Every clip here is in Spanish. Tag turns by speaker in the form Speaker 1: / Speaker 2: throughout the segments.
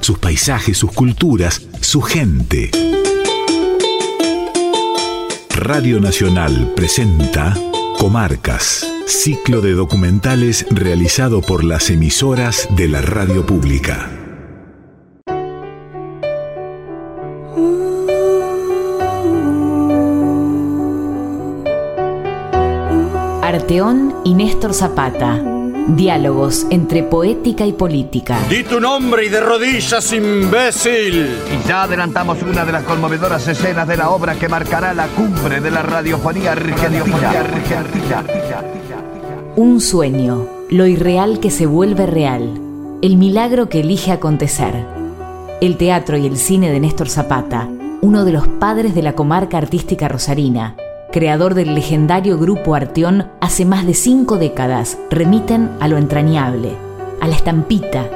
Speaker 1: Sus paisajes, sus culturas, su gente. Radio Nacional presenta Comarcas, ciclo de documentales realizado por las emisoras de la radio pública.
Speaker 2: Y Néstor Zapata. Diálogos entre poética y política.
Speaker 3: Di tu nombre y de rodillas, imbécil.
Speaker 4: Y ya adelantamos una de las conmovedoras escenas de la obra que marcará la cumbre de la radiofonía argentina.
Speaker 2: Un sueño, lo irreal que se vuelve real, el milagro que elige acontecer. El teatro y el cine de Néstor Zapata, uno de los padres de la comarca artística rosarina, creador del legendario grupo Arteón hace más de cinco décadas, remiten a lo entrañable, a la estampita,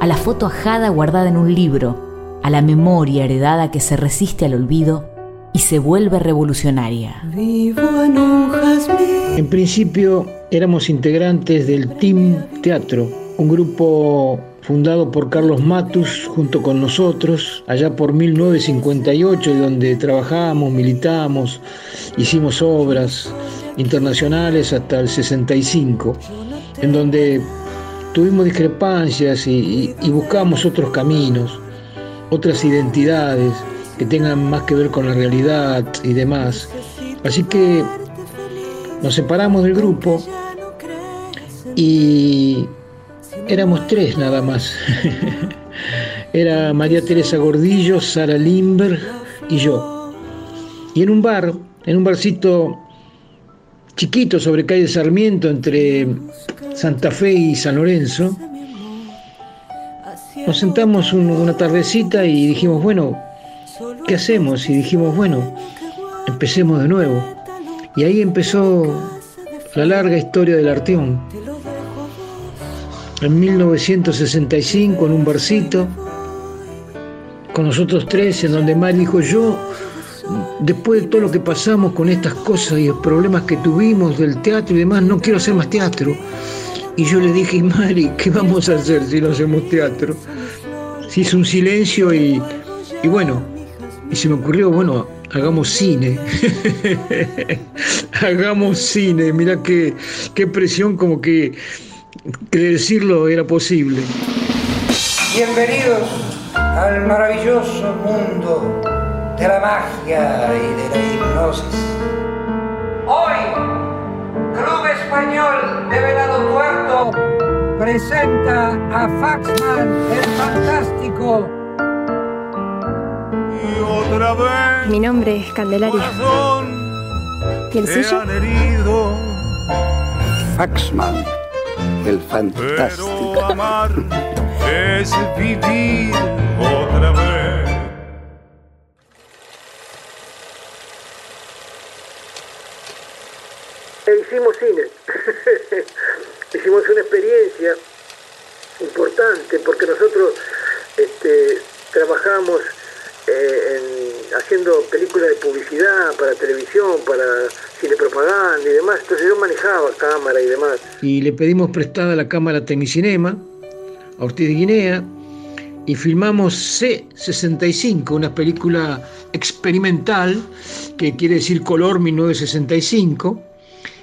Speaker 2: a la foto ajada guardada en un libro, a la memoria heredada que se resiste al olvido y se vuelve revolucionaria.
Speaker 5: En principio éramos integrantes del Team Teatro, un grupo fundado por Carlos Matus junto con nosotros, allá por 1958, donde trabajamos, militamos, hicimos obras internacionales hasta el 65, en donde tuvimos discrepancias y buscamos otros caminos, otras identidades que tengan más que ver con la realidad y demás. Así que nos separamos del grupo y éramos tres nada más. Era María Teresa Gordillo, Sara Limberg y yo. Y en un bar, en un barcito chiquito sobre calle Sarmiento entre Santa Fe y San Lorenzo, nos sentamos una tardecita y dijimos, bueno, ¿qué hacemos? Y dijimos, bueno, empecemos de nuevo. Y ahí empezó la larga historia del Arteón en 1965 en un barcito con nosotros tres, en donde Mari dijo yo, después de todo lo que pasamos con estas cosas y los problemas que tuvimos del teatro y demás, no quiero hacer más teatro. Y yo le dije, Mari, ¿qué vamos a hacer si no hacemos teatro? Se hizo un silencio y, y bueno, y se me ocurrió, bueno, hagamos cine. hagamos cine, mira qué, qué presión como que que decirlo era posible.
Speaker 6: Bienvenidos al maravilloso mundo de la magia y de la hipnosis. Hoy, Club Español de Venado Tuerto presenta a Faxman el Fantástico.
Speaker 7: Y otra vez
Speaker 8: Mi nombre es Candelaria. ¿Y el suyo?
Speaker 6: Faxman el fantástico.
Speaker 7: Pero amar es vivir otra vez.
Speaker 5: E hicimos cine. hicimos una experiencia importante porque nosotros este, trabajamos eh, en, haciendo películas de publicidad para televisión, para cine propaganda y demás. Entonces yo manejaba cámara y demás. Y le pedimos prestada la cámara Tecnicinema a Ortiz Guinea y filmamos C65, una película experimental que quiere decir color 1965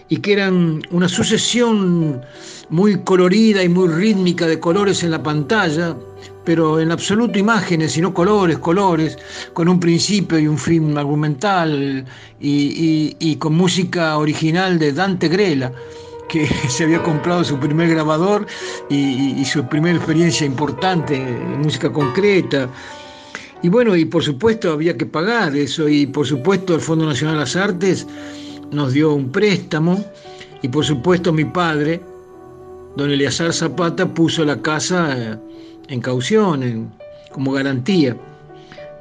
Speaker 5: y que eran una sucesión muy colorida y muy rítmica de colores en la pantalla, pero en absoluto imágenes, sino colores, colores, con un principio y un fin argumental y, y, con música original de Dante Grela que se había comprado su primer grabador y, y, su primera experiencia importante en música concreta. Y bueno, y por supuesto había que pagar eso, y por supuesto el Fondo Nacional de las Artes nos dio un préstamo, y por supuesto mi padre, don Eleazar Zapata puso la casa eh, en caución, como garantía.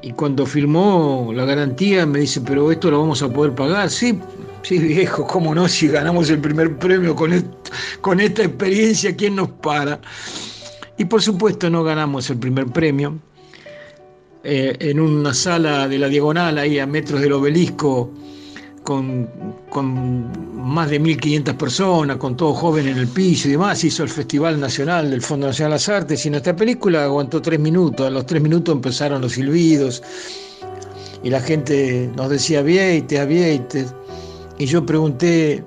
Speaker 5: Y cuando firmó la garantía me dice, pero esto lo vamos a poder pagar. Sí, sí viejo, cómo no, si ganamos el primer premio con, con esta experiencia, ¿quién nos para? Y por supuesto no ganamos el primer premio. Eh, en una sala de la diagonal, ahí a metros del obelisco, con, más de 1.500 personas, con todo joven en el piso y demás, hizo el Festival Nacional del Fondo Nacional de las Artes y nuestra película aguantó tres minutos, a los tres minutos empezaron los silbidos y la gente nos decía Vieites, Vieites, y yo pregunté,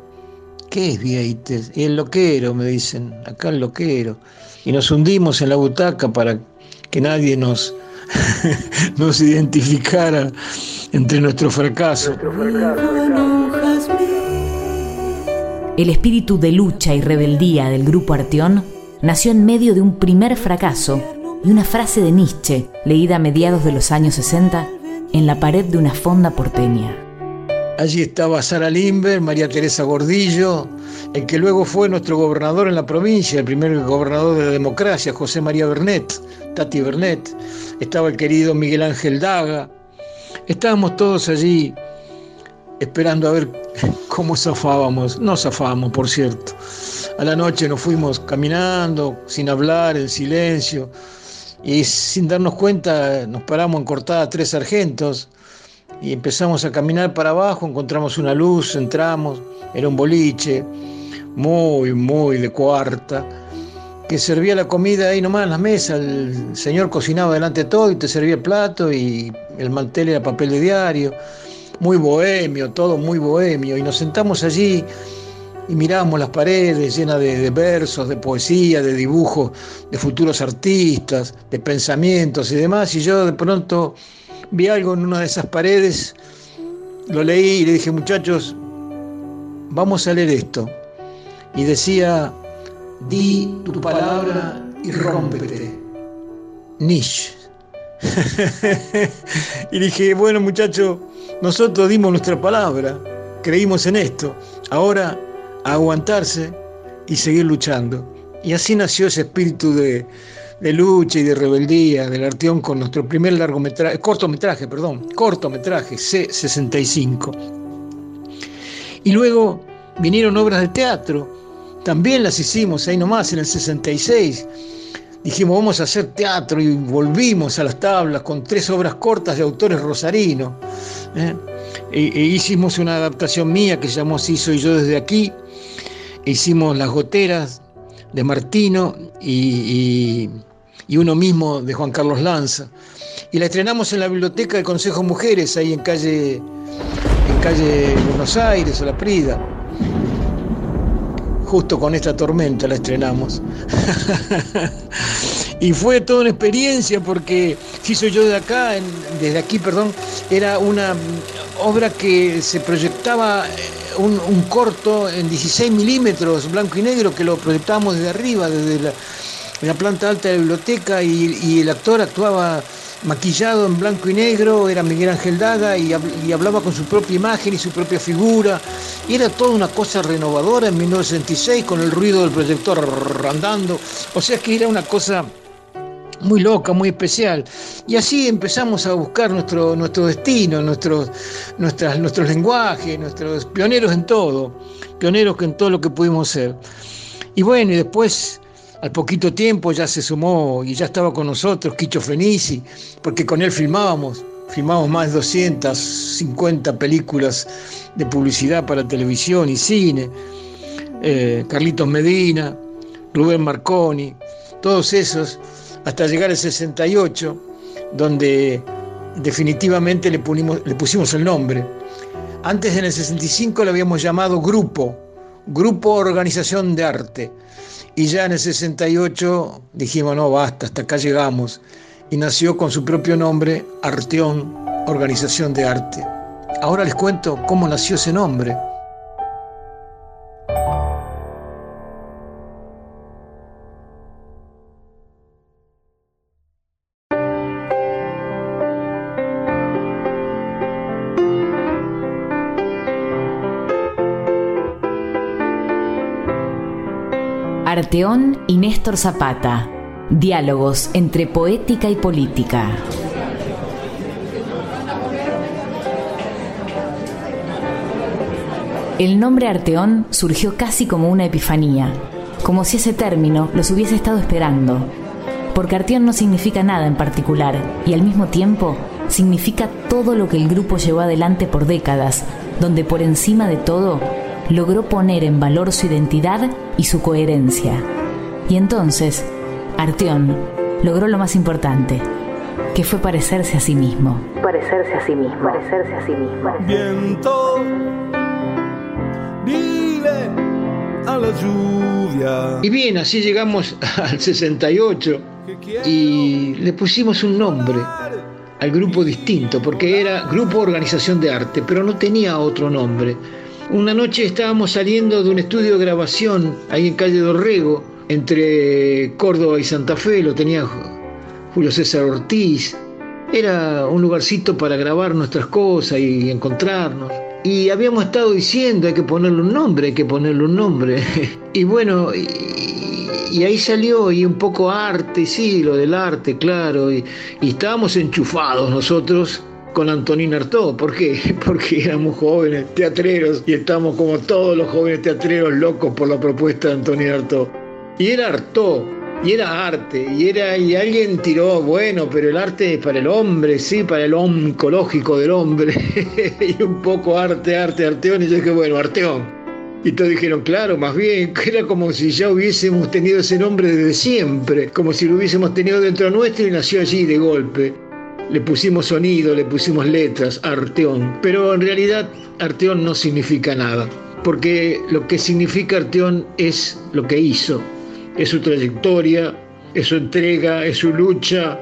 Speaker 5: ¿qué es Vieites? Y el loquero, me dicen, acá el loquero, y nos hundimos en la butaca para que nadie nos, nos identificara entre nuestro fracaso.
Speaker 2: El espíritu de lucha y rebeldía del grupo Arteón nació en medio de un primer fracaso y una frase de Nietzsche, leída a mediados de los años 60 en la pared de una fonda porteña.
Speaker 5: Allí estaba Sara Limber, María Teresa Gordillo, el que luego fue nuestro gobernador en la provincia, el primer gobernador de la democracia, José María Bernet, Tati Bernet. Estaba el querido Miguel Ángel Daga, Estábamos todos allí esperando a ver cómo zafábamos. No zafábamos, por cierto. A la noche nos fuimos caminando, sin hablar, en silencio, y sin darnos cuenta nos paramos en cortada tres sargentos y empezamos a caminar para abajo, encontramos una luz, entramos, era un boliche, muy, muy de cuarta que servía la comida ahí nomás en la mesa, el señor cocinaba delante de todo y te servía el plato y el mantel era papel de diario, muy bohemio, todo muy bohemio, y nos sentamos allí y mirábamos las paredes llenas de, versos, de poesía, de dibujos de futuros artistas, de pensamientos y demás, y yo de pronto vi algo en una de esas paredes, lo leí y le dije, muchachos, vamos a leer esto. Y decía, Di tu palabra y rómpete. Nish. y dije, bueno muchachos, nosotros dimos nuestra palabra, creímos en esto, ahora aguantarse y seguir luchando. Y así nació ese espíritu de, de lucha y de rebeldía del Arteón con nuestro primer largometraje, cortometraje, perdón, cortometraje, C65. Y luego vinieron obras de teatro, también las hicimos ahí nomás en el 66. Dijimos, vamos a hacer teatro y volvimos a las tablas con tres obras cortas de autores rosarinos. ¿eh? E, e, hicimos una adaptación mía que llamó Sí soy yo desde aquí. hicimos Las goteras de Martino y, y, uno mismo de Juan Carlos Lanza. Y la estrenamos en la biblioteca del Consejo Mujeres, ahí en calle, en calle Buenos Aires, o La Prida justo con esta tormenta la estrenamos. y fue toda una experiencia porque si soy yo de acá, desde aquí, perdón, era una obra que se proyectaba eh, un, corto en 16 milímetros, blanco y negro, que lo proyectábamos desde arriba, desde la, planta alta de la biblioteca y el actor actuaba maquillado en blanco y negro, era Miguel Ángel Daga y, hablaba con su propia imagen y su propia figura. Y era toda una cosa renovadora en 1966 con el ruido del proyector andando. O sea que era una cosa muy loca, muy especial. Y así empezamos a buscar nuestro, nuestro destino, nuestros, nuestras, nuestros lenguajes, nuestros pioneros en todo, pioneros en todo lo que pudimos ser. Y bueno, y después al poquito tiempo ya se sumó y ya estaba con nosotros Quicho Fenici, porque con él filmábamos, filmamos más de 250 películas de publicidad para televisión y cine, eh, Carlitos Medina, Rubén Marconi, todos esos, hasta llegar al 68, donde definitivamente le, le pusimos el nombre. Antes en el 65 lo habíamos llamado Grupo, Grupo Organización de Arte y ya en el 68 dijimos, no, basta, hasta acá llegamos. Y nació con su propio nombre, Arteón, Organización de Arte. Ahora les cuento cómo nació ese nombre.
Speaker 2: Arteón y Néstor Zapata. Diálogos entre poética y política. El nombre Arteón surgió casi como una epifanía, como si ese término los hubiese estado esperando, porque Arteón no significa nada en particular y al mismo tiempo significa todo lo que el grupo llevó adelante por décadas, donde por encima de todo logró poner en valor su identidad y su coherencia. Y entonces, Arteón logró lo más importante, que fue parecerse a sí mismo.
Speaker 8: Parecerse a sí mismo. Parecerse a sí mismo.
Speaker 7: Viento, dile a la lluvia.
Speaker 5: Y bien, así llegamos al 68 y le pusimos un nombre al grupo distinto, porque era Grupo Organización de Arte, pero no tenía otro nombre. Una noche estábamos saliendo de un estudio de grabación ahí en calle Dorrego, entre Córdoba y Santa Fe, lo tenía Julio César Ortiz. Era un lugarcito para grabar nuestras cosas y encontrarnos. Y habíamos estado diciendo, hay que ponerle un nombre, hay que ponerle un nombre. Y bueno, y, ahí salió y un poco arte, sí, lo del arte, claro. Y, y estábamos enchufados nosotros con Antonín Artaud. ¿Por qué? Porque éramos jóvenes teatreros y estamos como todos los jóvenes teatreros locos por la propuesta de Antonín Artaud. Y era Artaud, y era arte, y era y alguien tiró, bueno, pero el arte es para el hombre, sí, para el oncológico del hombre. y un poco arte, arte, arteón. Y yo dije, bueno, arteón. Y todos dijeron, claro, más bien, que era como si ya hubiésemos tenido ese nombre desde siempre, como si lo hubiésemos tenido dentro nuestro y nació allí de golpe. Le pusimos sonido, le pusimos letras, Arteón. Pero en realidad Arteón no significa nada, porque lo que significa Arteón es lo que hizo, es su trayectoria, es su entrega, es su lucha,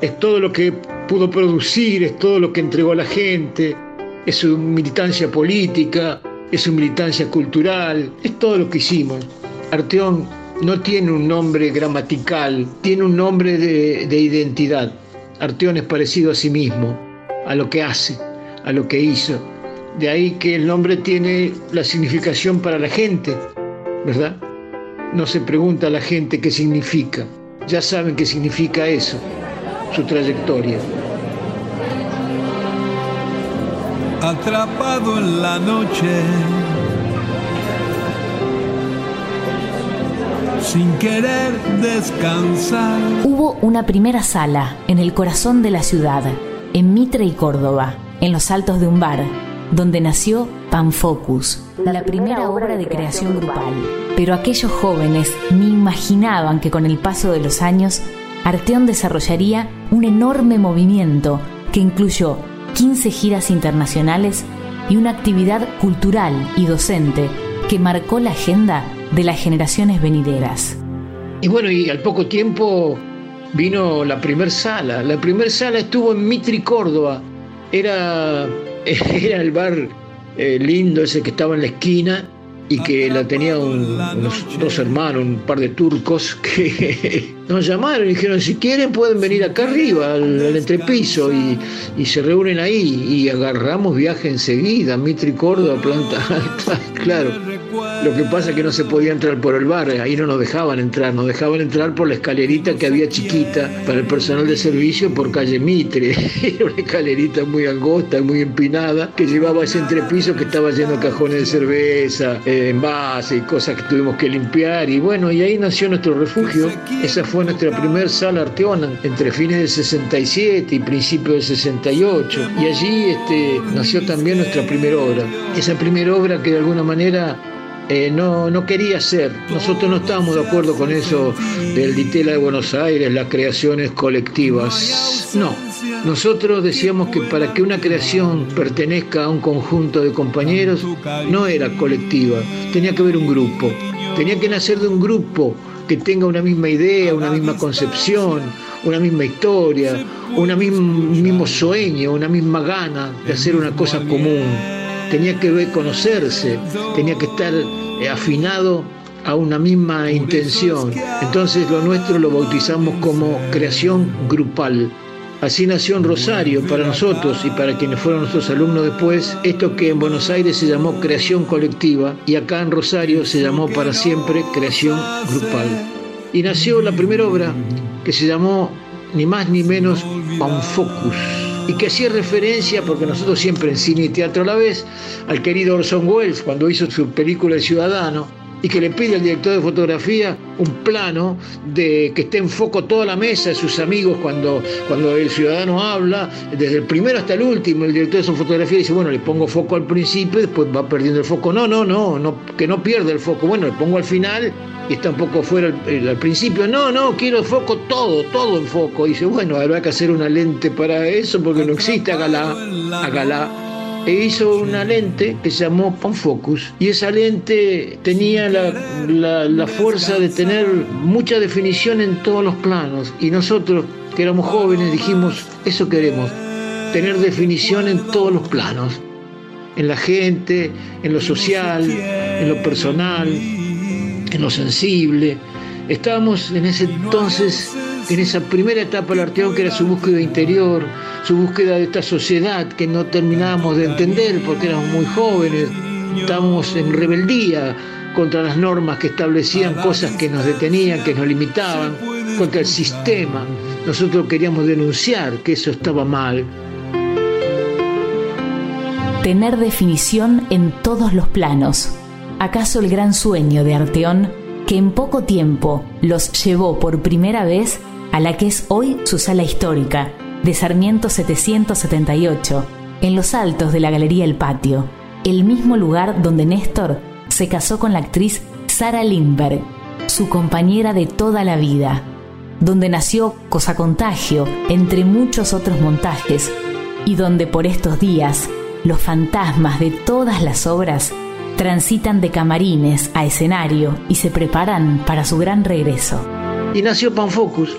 Speaker 5: es todo lo que pudo producir, es todo lo que entregó a la gente, es su militancia política, es su militancia cultural, es todo lo que hicimos. Arteón no tiene un nombre gramatical, tiene un nombre de, de identidad. Arteón es parecido a sí mismo, a lo que hace, a lo que hizo. De ahí que el nombre tiene la significación para la gente, ¿verdad? No se pregunta a la gente qué significa, ya saben qué significa eso, su trayectoria.
Speaker 7: Atrapado en la noche, sin querer descansar.
Speaker 2: Hubo una primera sala en el corazón de la ciudad, en Mitre y Córdoba, en los altos de un bar, donde nació Panfocus, la primera obra de creación grupal. Pero aquellos jóvenes ni imaginaban que con el paso de los años, Arteón desarrollaría un enorme movimiento que incluyó 15 giras internacionales y una actividad cultural y docente que marcó la agenda de las generaciones venideras.
Speaker 5: Y bueno, y al poco tiempo vino la primer sala. La primer sala estuvo en Mitri, Córdoba. Era, era el bar eh, lindo ese que estaba en la esquina y que la tenía un- unos dos hermanos, un par de turcos que nos llamaron y dijeron si quieren pueden venir acá arriba al, entrepiso y, y se reúnen ahí y agarramos viaje enseguida, Mitri Córdoba, planta alta, claro. Lo que pasa es que no se podía entrar por el bar, ahí no nos dejaban entrar, nos dejaban entrar por la escalerita que había chiquita para el personal de servicio por calle Mitre. Era una escalerita muy angosta, muy empinada, que llevaba ese entrepiso que estaba lleno de cajones de cerveza, eh, envases y cosas que tuvimos que limpiar. Y bueno, y ahí nació nuestro refugio. Esa fue nuestra primer sala arteona, entre fines del 67 y principios del 68. Y allí este, nació también nuestra primera obra. Esa primera obra que de alguna manera eh, no, no quería ser. Nosotros no estábamos de acuerdo con eso del Ditela de Buenos Aires, las creaciones colectivas. No. Nosotros decíamos que para que una creación pertenezca a un conjunto de compañeros, no era colectiva, tenía que haber un grupo. Tenía que nacer de un grupo que tenga una misma idea, una misma concepción, una misma historia, una un mismo sueño, una misma gana de hacer una cosa común tenía que ver conocerse, tenía que estar eh, afinado a una misma intención. Entonces lo nuestro lo bautizamos como creación grupal. Así nació en Rosario, para nosotros y para quienes fueron nuestros alumnos después, esto que en Buenos Aires se llamó creación colectiva y acá en Rosario se llamó para siempre creación grupal. Y nació la primera obra que se llamó ni más ni menos Panfocus y que hacía referencia, porque nosotros siempre en cine y teatro a la vez, al querido Orson Welles cuando hizo su película El Ciudadano, y que le pide al director de fotografía un plano de que esté en foco toda la mesa de sus amigos cuando, cuando el ciudadano habla, desde el primero hasta el último, el director de su fotografía dice, bueno, le pongo foco al principio después va perdiendo el foco. No, no, no, no que no pierda el foco. Bueno, le pongo al final y está un poco fuera al principio. No, no, quiero el foco todo, todo en foco. dice, bueno, habrá que hacer una lente para eso porque no existe, hágala, hágala e hizo una lente que se llamó Panfocus. Y esa lente tenía la, fuerza de tener mucha definición en todos los planos. Y nosotros que éramos jóvenes dijimos, eso queremos, tener definición en todos los planos, en la gente, en lo social, en lo personal, en lo sensible. Estábamos en ese entonces en esa primera etapa del Arteón, que era su búsqueda interior, su búsqueda de esta sociedad que no terminábamos de entender porque éramos muy jóvenes, estábamos en rebeldía contra las normas que establecían cosas que nos detenían, que nos limitaban, contra el sistema. Nosotros queríamos denunciar que eso estaba mal.
Speaker 2: Tener definición en todos los planos. ¿Acaso el gran sueño de Arteón, que en poco tiempo los llevó por primera vez a la que es hoy su sala histórica, de Sarmiento 778, en los altos de la Galería El Patio, el mismo lugar donde Néstor se casó con la actriz Sara Lindberg, su compañera de toda la vida, donde nació Cosa Contagio, entre muchos otros montajes, y donde por estos días los fantasmas de todas las obras transitan de camarines a escenario y se preparan para su gran regreso.
Speaker 5: Y nació Panfocus,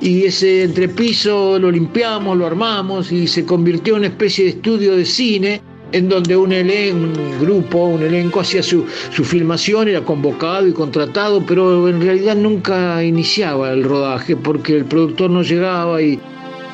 Speaker 5: y ese entrepiso lo limpiamos, lo armamos y se convirtió en una especie de estudio de cine en donde un, elenco, un grupo, un elenco hacía su, su filmación, era convocado y contratado, pero en realidad nunca iniciaba el rodaje porque el productor no llegaba y,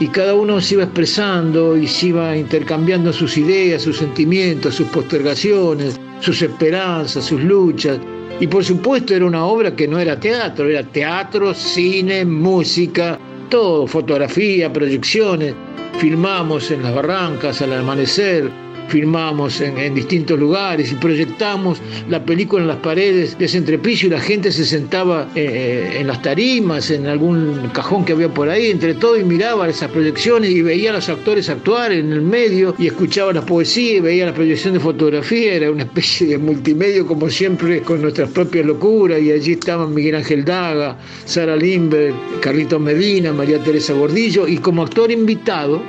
Speaker 5: y cada uno se iba expresando y se iba intercambiando sus ideas, sus sentimientos, sus postergaciones, sus esperanzas, sus luchas. Y por supuesto era una obra que no era teatro, era teatro, cine, música, todo, fotografía, proyecciones. Filmamos en las barrancas al amanecer, filmamos en, distintos lugares y proyectamos la película en las paredes de ese entrepiso y la gente se sentaba eh, eh, en las tarimas, en algún cajón que había por ahí, entre todo y miraba esas proyecciones y veía a los actores actuar en el medio y escuchaba la poesía y veía la proyección de fotografía, era una especie de multimedio como siempre con nuestras propias locuras. Y allí estaban Miguel Ángel Daga, Sara Limber, Carlitos Medina, María Teresa Gordillo. Y como actor invitado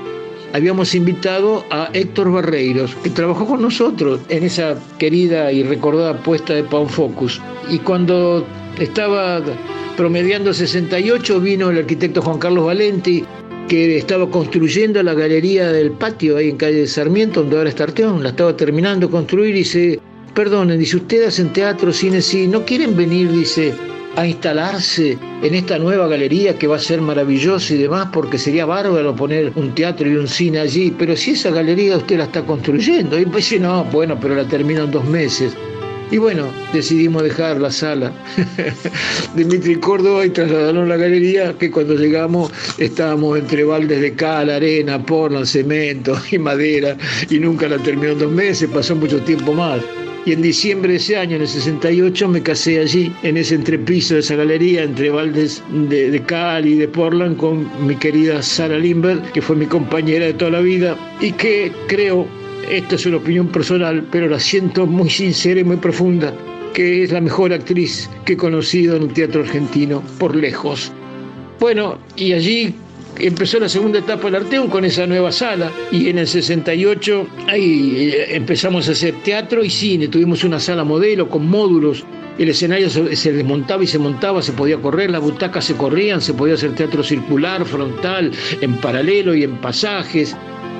Speaker 5: habíamos invitado a Héctor Barreiros, que trabajó con nosotros en esa querida y recordada puesta de Pan Focus. Y cuando estaba promediando 68 vino el arquitecto Juan Carlos Valenti, que estaba construyendo la galería del patio ahí en calle de Sarmiento, donde ahora está Arteón, la estaba terminando de construir y dice, perdonen, dice, ustedes en teatro, cine, sí, no quieren venir, dice, a instalarse en esta nueva galería que va a ser maravillosa y demás, porque sería bárbaro poner un teatro y un cine allí, pero si esa galería usted la está construyendo, y pues no, bueno, pero la termino en dos meses. Y bueno, decidimos dejar la sala Dimitri Córdoba y trasladarnos a la galería, que cuando llegamos estábamos entre baldes de cal, arena, porno, cemento y madera, y nunca la terminó en dos meses, pasó mucho tiempo más. Y en diciembre de ese año, en el 68, me casé allí, en ese entrepiso de esa galería, entre baldes de, de Cali y de Portland, con mi querida Sara Lindbergh, que fue mi compañera de toda la vida y que creo, esta es una opinión personal, pero la siento muy sincera y muy profunda, que es la mejor actriz que he conocido en el teatro argentino, por lejos. Bueno, y allí empezó la segunda etapa del Arteón con esa nueva sala y en el 68 ahí eh, empezamos a hacer teatro y cine, tuvimos una sala modelo con módulos, el escenario se, desmontaba y se montaba, se podía correr, las butacas se corrían, se podía hacer teatro circular, frontal, en paralelo y en pasajes.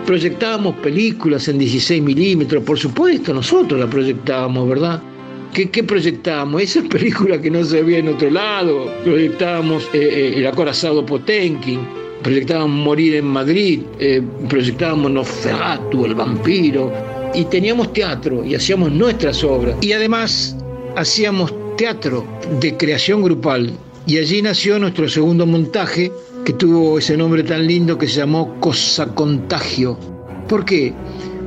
Speaker 5: Proyectábamos películas en 16 milímetros, por supuesto, nosotros la proyectábamos, ¿verdad? ¿Qué, ¿Qué, proyectábamos? Esa película que no se veía en otro lado. Proyectábamos eh, eh, El acorazado Potenkin, proyectábamos Morir en Madrid, eh, proyectábamos Nosferatu, El Vampiro, y teníamos teatro y hacíamos nuestras obras. Y además hacíamos teatro de creación grupal. Y allí nació nuestro segundo montaje, que tuvo ese nombre tan lindo que se llamó Cosa Contagio. ¿Por qué?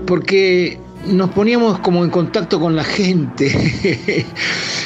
Speaker 5: Porque nos poníamos como en contacto con la gente.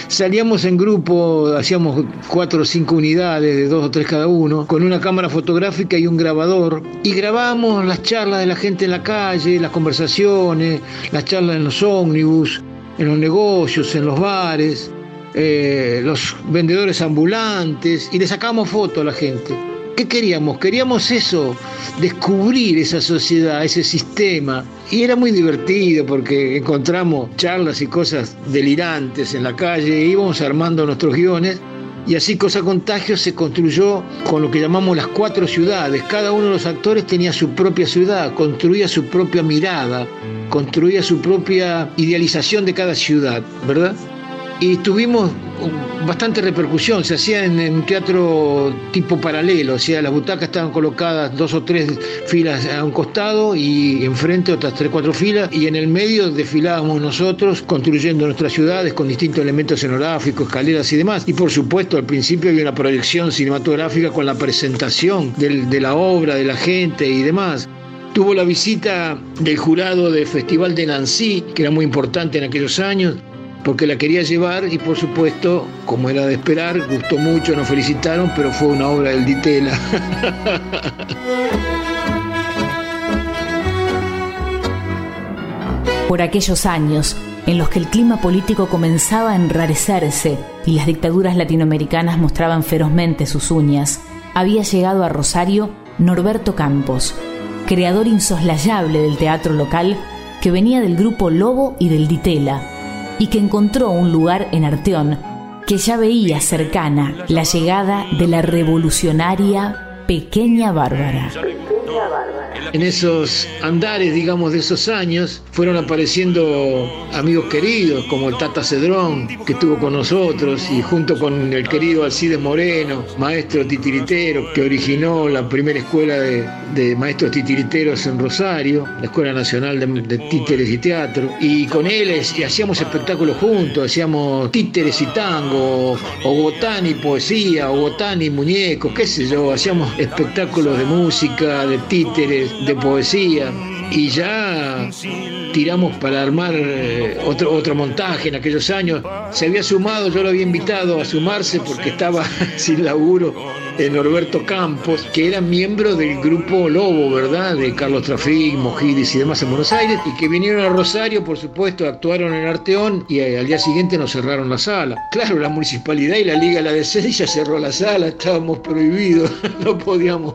Speaker 5: Salíamos en grupo, hacíamos cuatro o cinco unidades de dos o tres cada uno, con una cámara fotográfica y un grabador, y grabábamos las charlas de la gente en la calle, las conversaciones, las charlas en los ómnibus, en los negocios, en los bares, eh, los vendedores ambulantes, y le sacamos fotos a la gente. ¿Qué queríamos? Queríamos eso, descubrir esa sociedad, ese sistema. Y era muy divertido porque encontramos charlas y cosas delirantes en la calle, íbamos armando nuestros guiones y así Cosa Contagio se construyó con lo que llamamos las cuatro ciudades. Cada uno de los actores tenía su propia ciudad, construía su propia mirada, construía su propia idealización de cada ciudad, ¿verdad? Y tuvimos bastante repercusión, se hacía en, un teatro tipo paralelo, o sea, las butacas estaban colocadas dos o tres filas a un costado y enfrente otras tres, cuatro filas, y en el medio desfilábamos nosotros construyendo nuestras ciudades con distintos elementos escenográficos, escaleras y demás. Y por supuesto, al principio había una proyección cinematográfica con la presentación de la obra, de la gente y demás. Tuvo la visita del jurado del Festival de Nancy, que era muy importante en aquellos años, porque la quería llevar y por supuesto, como era de esperar, gustó mucho, nos felicitaron, pero fue una obra del Ditela.
Speaker 2: Por aquellos años en los que el clima político comenzaba a enrarecerse y las dictaduras latinoamericanas mostraban ferozmente sus uñas, había llegado a Rosario Norberto Campos, creador insoslayable del teatro local que venía del grupo Lobo y del Ditela, y que encontró un lugar en Arteón que ya veía cercana la llegada de la revolucionaria Pequeña Bárbara.
Speaker 5: En esos andares, digamos, de esos años, fueron apareciendo amigos queridos, como el Tata Cedrón, que estuvo con nosotros, y junto con el querido Alcides Moreno, maestro titiritero, que originó la primera escuela de, maestros titiriteros en Rosario, la Escuela Nacional de, Títeres y Teatro, y con él hacíamos espectáculos juntos, hacíamos títeres y tango, o botán y poesía, o botán y muñecos, qué sé yo, hacíamos espectáculos de música, de títeres, de poesía y ya tiramos para armar eh, otro, otro montaje en aquellos años. Se había sumado, yo lo había invitado a sumarse porque estaba sin laburo Norberto Campos, que era miembro del grupo Lobo, ¿verdad? De Carlos Trafín, Mojidis y demás en Buenos Aires, y que vinieron a Rosario, por supuesto, actuaron en Arteón y al día siguiente nos cerraron la sala. Claro, la municipalidad y la Liga de la Decencia cerró la sala, estábamos prohibidos, no podíamos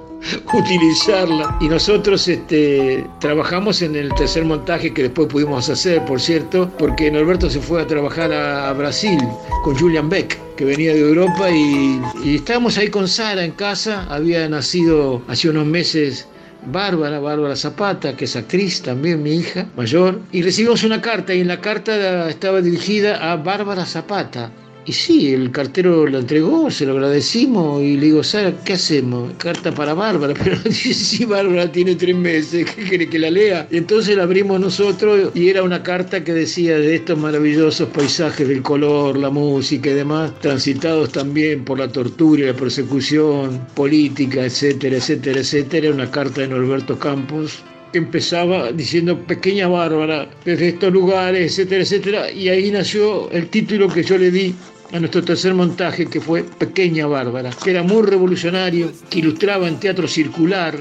Speaker 5: utilizarla. Y nosotros este, trabajamos en el tercer montaje que después pudimos hacer, por cierto, porque Norberto se fue a trabajar a, Brasil con Julian Beck que venía de Europa y, estábamos ahí con Sara en casa, había nacido hace unos meses Bárbara, Bárbara Zapata, que es actriz también, mi hija mayor, y recibimos una carta y en la carta estaba dirigida a Bárbara Zapata, y sí, el cartero lo entregó, se lo agradecimos y le digo, Sara, ¿qué hacemos? Carta para Bárbara, pero dice, Bárbara tiene tres meses, ¿qué quiere que la lea? Y entonces la abrimos nosotros y era una carta que decía de estos maravillosos paisajes del color, la música y demás, transitados también por la tortura y la persecución política, etcétera, etcétera, etcétera. Era una carta de Norberto Campos empezaba diciendo Pequeña Bárbara, desde estos lugares, etcétera, etcétera, y ahí nació el título que yo le di a nuestro tercer montaje, que fue Pequeña Bárbara, que era muy revolucionario, que ilustraba en teatro circular,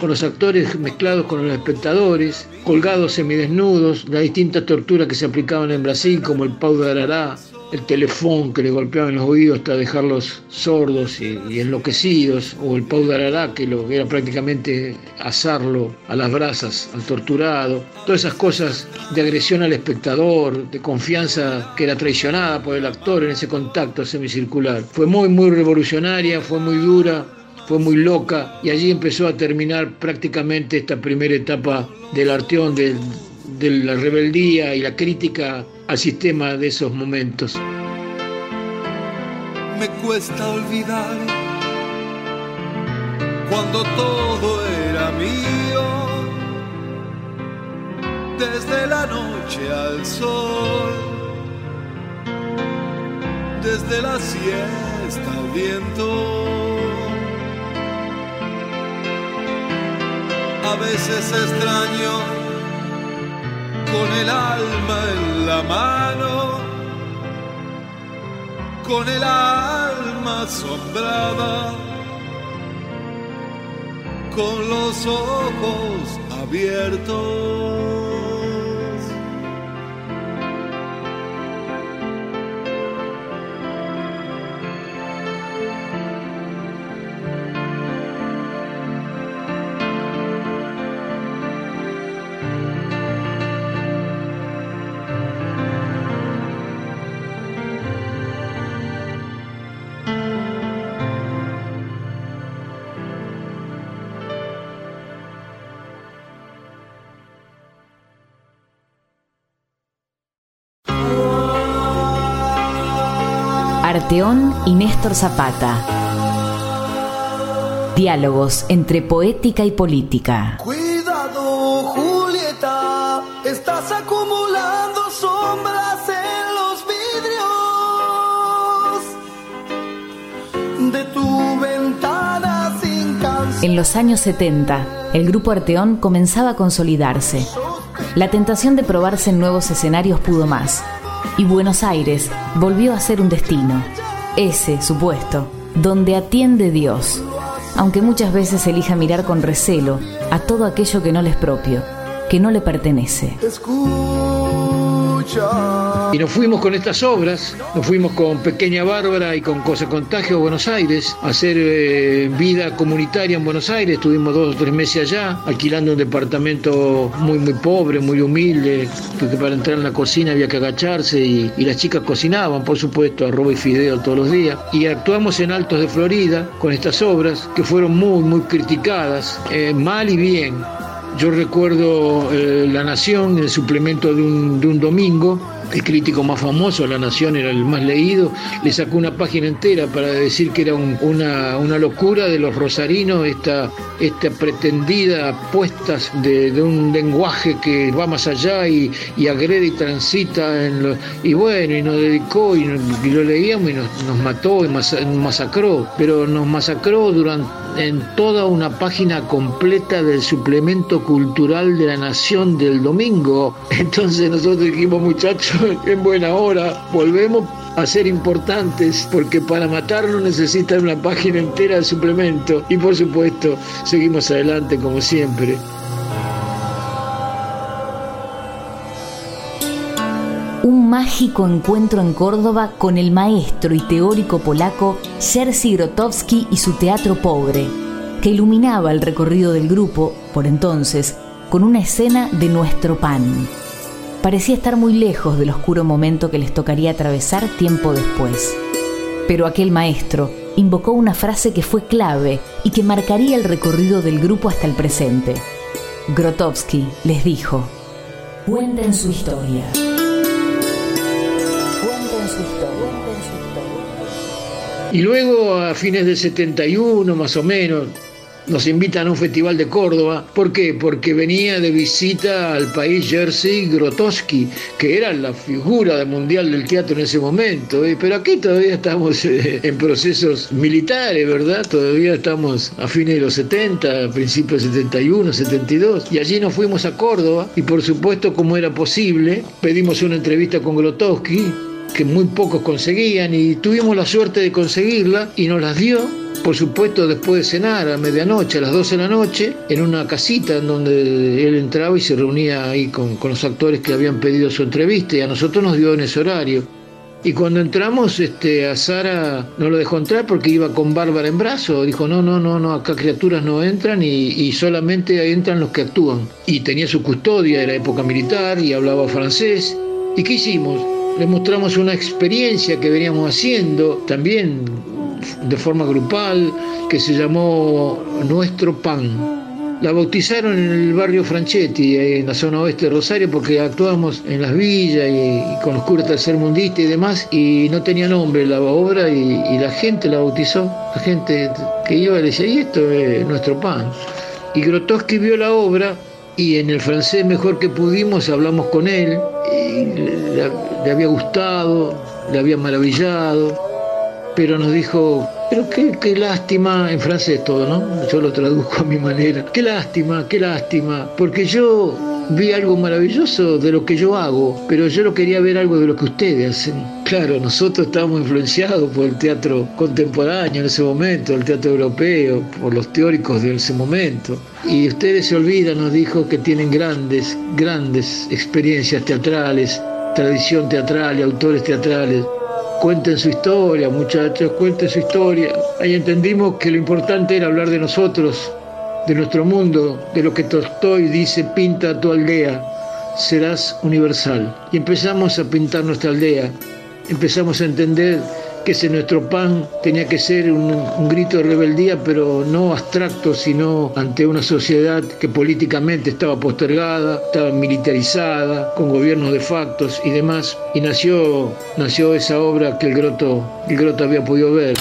Speaker 5: con los actores mezclados con los espectadores, colgados semidesnudos, las distintas torturas que se aplicaban en Brasil, como el pau de arará, el telefón que le golpeaba en los oídos hasta dejarlos sordos y, enloquecidos, o el pau de arará, que lo, era prácticamente asarlo a las brasas al torturado, todas esas cosas de agresión al espectador, de confianza que era traicionada por el actor en ese contacto semicircular. Fue muy, muy revolucionaria, fue muy dura, fue muy loca y allí empezó a terminar prácticamente esta primera etapa del arteón, de la rebeldía y la crítica al sistema de esos momentos.
Speaker 7: Me cuesta olvidar cuando todo era mío, desde la noche al sol, desde la siesta al viento. A veces extraño con el alma en la mano, con el alma asombrada con los ojos abiertos.
Speaker 2: Arteón y Néstor Zapata. Diálogos entre poética y política.
Speaker 9: Cuidado, Julieta, estás acumulando sombras en los vidrios de tu ventana sin canción.
Speaker 2: En los años 70, el grupo Arteón comenzaba a consolidarse. La tentación de probarse en nuevos escenarios pudo más y Buenos Aires volvió a ser un destino, ese supuesto, donde atiende Dios, aunque muchas veces elija mirar con recelo a todo aquello que no le es propio, que no le pertenece.
Speaker 5: Y nos fuimos con estas obras, nos fuimos con Pequeña Bárbara y con Cosa Contagio a Buenos Aires, a hacer eh, vida comunitaria en Buenos Aires, estuvimos dos o tres meses allá, alquilando un departamento muy muy pobre, muy humilde, porque para entrar en la cocina había que agacharse y, las chicas cocinaban, por supuesto, arroz y fideo todos los días. Y actuamos en Altos de Florida con estas obras que fueron muy muy criticadas, eh, mal y bien. Yo recuerdo eh, La Nación, el suplemento de un, de un domingo, el crítico más famoso, La Nación era el más leído, le sacó una página entera para decir que era un- una, locura de los rosarinos, esta, esta pretendida apuesta de, un lenguaje que va más allá y, y agrede y transita. En y bueno, y nos dedicó y lo leíamos y nos, nos mató y mas- masacró, pero nos masacró durante en toda una página completa del suplemento cultural de la Nación del domingo. Entonces nosotros dijimos, muchachos, en buena hora, volvemos a ser importantes porque para matarlo necesitan una página entera de suplemento y por supuesto seguimos adelante como siempre.
Speaker 2: Mágico encuentro en Córdoba con el maestro y teórico polaco Jerzy Grotowski y su Teatro Pobre, que iluminaba el recorrido del grupo, por entonces, con una escena de Nuestro Pan. Parecía estar muy lejos del oscuro momento que les tocaría atravesar tiempo después. Pero aquel maestro invocó una frase que fue clave y que marcaría el recorrido del grupo hasta el presente. Grotowski les dijo, cuenten su historia.
Speaker 5: Y luego, a fines del 71, más o menos, nos invitan a un festival de Córdoba. ¿Por qué? Porque venía de visita al país Jerzy Grotowski, que era la figura mundial del teatro en ese momento. ¿eh? Pero aquí todavía estamos eh, en procesos militares, ¿verdad? Todavía estamos a fines de los 70, a principios del 71, 72. Y allí nos fuimos a Córdoba y por supuesto, como era posible, pedimos una entrevista con Grotowski que muy pocos conseguían y tuvimos la suerte de conseguirla y nos las dio, por supuesto después de cenar a medianoche, a las 12 de la noche, en una casita en donde él entraba y se reunía ahí con, con los actores que habían pedido su entrevista y a nosotros nos dio en ese horario. Y cuando entramos, este, a Sara no lo dejó entrar porque iba con Bárbara en brazo. Dijo, no, no, no, no, acá criaturas no entran y, y solamente entran los que actúan. Y tenía su custodia, era época militar y hablaba francés. ¿Y qué hicimos? Le mostramos una experiencia que veníamos haciendo también de forma grupal que se llamó Nuestro Pan. La bautizaron en el barrio Franchetti, en la zona oeste de Rosario, porque actuábamos en las villas y, con los curas tercermundistas y demás, y no tenía nombre la obra y, la gente la bautizó. La gente que iba le decía, y esto es nuestro pan. Y Grotowski vio la obra y en el francés mejor que pudimos hablamos con él, y le, le había gustado, le había maravillado, pero nos dijo pero qué, lástima, en francés todo, ¿no? Yo lo traduzco a mi manera. Qué lástima, qué lástima, porque yo vi algo maravilloso de lo que yo hago, pero yo no quería ver algo de lo que ustedes hacen. Claro, nosotros estábamos influenciados por el teatro contemporáneo en ese momento, el teatro europeo, por los teóricos de ese momento. Y ustedes se olvidan, nos dijo, que tienen grandes, grandes experiencias teatrales, tradición teatral y autores teatrales. Cuenten su historia, muchachos, cuenten su historia. Ahí entendimos que lo importante era hablar de nosotros, de nuestro mundo, de lo que Tolstoy dice, pinta tu aldea, serás universal. Y empezamos a pintar nuestra aldea, empezamos a entender que ese nuestro pan tenía que ser un, grito de rebeldía, pero no abstracto, sino ante una sociedad que políticamente estaba postergada, estaba militarizada, con gobiernos de factos y demás. Y nació, nació esa obra que el Groto, el Groto había podido ver.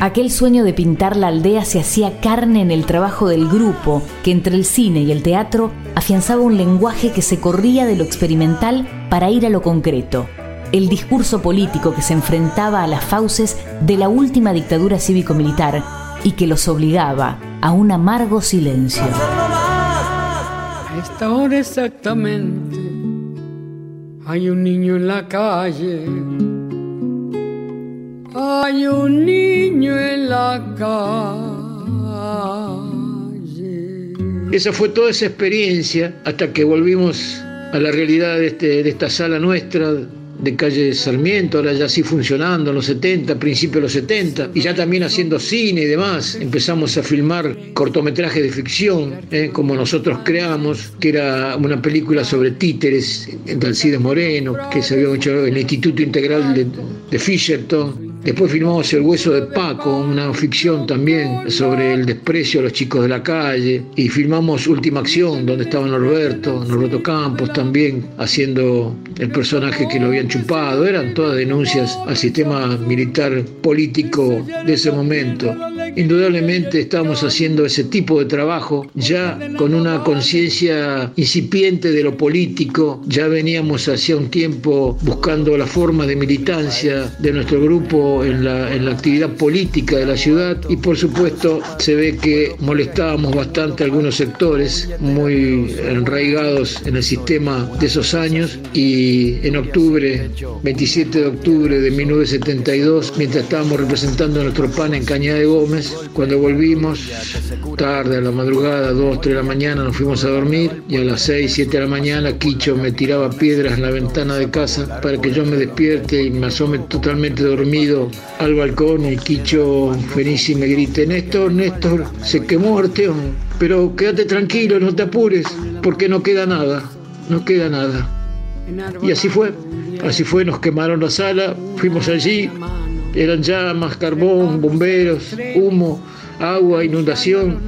Speaker 2: Aquel sueño de pintar la aldea se hacía carne en el trabajo del grupo, que entre el cine y el teatro afianzaba un lenguaje que se corría de lo experimental para ir a lo concreto. El discurso político que se enfrentaba a las fauces de la última dictadura cívico-militar y que los obligaba a un amargo silencio.
Speaker 10: A esta hora exactamente hay un niño en la calle hay un niño en la calle.
Speaker 5: Esa fue toda esa experiencia hasta que volvimos a la realidad de, este, esta sala nuestra de calle Sarmiento, ahora ya sí funcionando en los 70, principios de los 70, y ya también haciendo cine y demás. Empezamos a filmar cortometrajes de ficción, ¿eh? como nosotros creamos, que era una película sobre títeres de Alcides Moreno, que se había hecho en el Instituto Integral de Fisherton Después filmamos El hueso de Paco, una ficción también sobre el desprecio a los chicos de la calle. Y filmamos Última Acción, donde estaba Norberto, Norberto Campos también haciendo el personaje que lo habían chupado. Eran todas denuncias al sistema militar político de ese momento. Indudablemente estamos haciendo ese tipo de trabajo ya con una conciencia incipiente de lo político. Ya veníamos hacía un tiempo buscando la forma de militancia de nuestro grupo en la, en la actividad política de la ciudad y por supuesto se ve que molestábamos bastante algunos sectores muy enraigados en el sistema de esos años y en octubre, 27 de octubre de 1972, mientras estábamos representando nuestro pan en Cañada de Gómez, cuando volvimos, tarde, a la madrugada, 2, 3 de la mañana, nos fuimos a dormir y a las 6, 7 de la mañana Quicho me tiraba piedras en la ventana de casa para que yo me despierte y me asome totalmente dormido al balcón y Quicho feliz y me grite, Néstor, Néstor, se quemó Arteón, pero quédate tranquilo, no te apures, porque no queda nada, no queda nada. Y así fue, así fue, nos quemaron la sala, fuimos allí, eran llamas, carbón, bomberos, humo agua, inundación.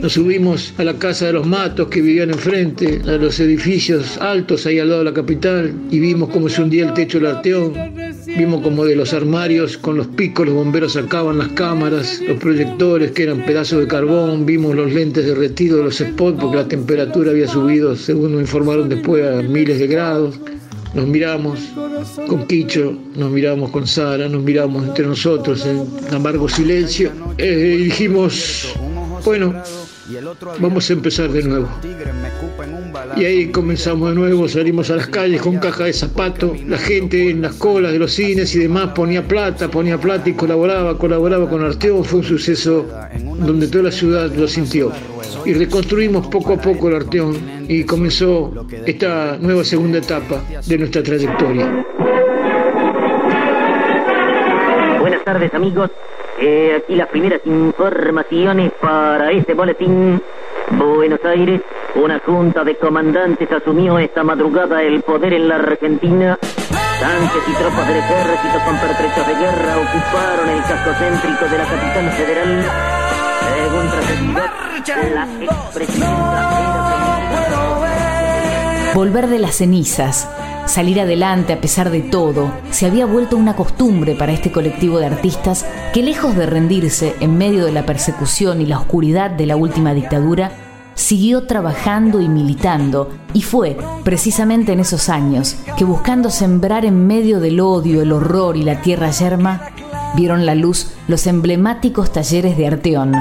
Speaker 5: Nos subimos a la casa de los matos que vivían enfrente, a los edificios altos ahí al lado de la capital, y vimos cómo se hundía el techo del Arteón. Vimos como de los armarios con los picos los bomberos sacaban las cámaras, los proyectores que eran pedazos de carbón, vimos los lentes derretidos de los spots porque la temperatura había subido, según nos informaron después, a miles de grados. Nos miramos con Quicho, nos miramos con Sara, nos miramos entre nosotros en amargo silencio eh, y dijimos, bueno, vamos a empezar de nuevo. Y ahí comenzamos de nuevo, salimos a las calles con caja de zapatos, la gente en las colas de los cines y demás ponía plata, ponía plata y colaboraba, colaboraba con Arteón, fue un suceso donde toda la ciudad lo sintió. Y reconstruimos poco a poco el Arteón y comenzó esta nueva segunda etapa de nuestra trayectoria.
Speaker 11: Buenas tardes amigos, eh, aquí las primeras informaciones para este boletín. Buenos Aires, una junta de comandantes asumió esta madrugada el poder en la Argentina. Tanques y tropas del ejército con pertrechos de guerra ocuparon el casco céntrico de la capital federal. Según trascendió, la
Speaker 2: Volver de las cenizas, salir adelante a pesar de todo, se había vuelto una costumbre para este colectivo de artistas que lejos de rendirse en medio de la persecución y la oscuridad de la última dictadura, siguió trabajando y militando, y fue precisamente en esos años que buscando sembrar en medio del odio, el horror y la tierra yerma, vieron la luz los emblemáticos talleres de Arteón,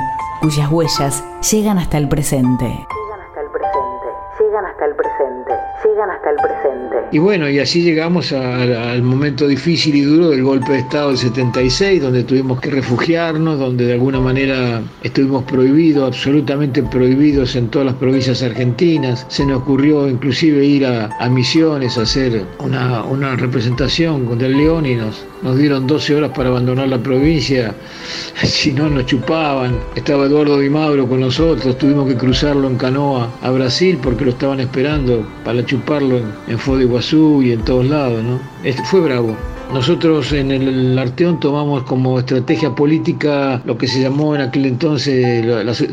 Speaker 2: cuyas huellas llegan hasta el presente.
Speaker 5: Y bueno, y así llegamos al momento difícil y duro del golpe de Estado del 76, donde tuvimos que refugiarnos, donde de alguna manera estuvimos prohibidos, absolutamente prohibidos en todas las provincias argentinas. Se nos ocurrió inclusive ir a, Misiones a hacer una, una representación contra el León y nos, nos dieron 12 horas para abandonar la provincia, si no nos chupaban. Estaba Eduardo Di Mauro con nosotros, tuvimos que cruzarlo en canoa a Brasil porque lo estaban esperando para chuparlo en, en Foz y en todos lados, ¿no? Este, fue bravo. Nosotros en el Arteón tomamos como estrategia política lo que se llamó en aquel entonces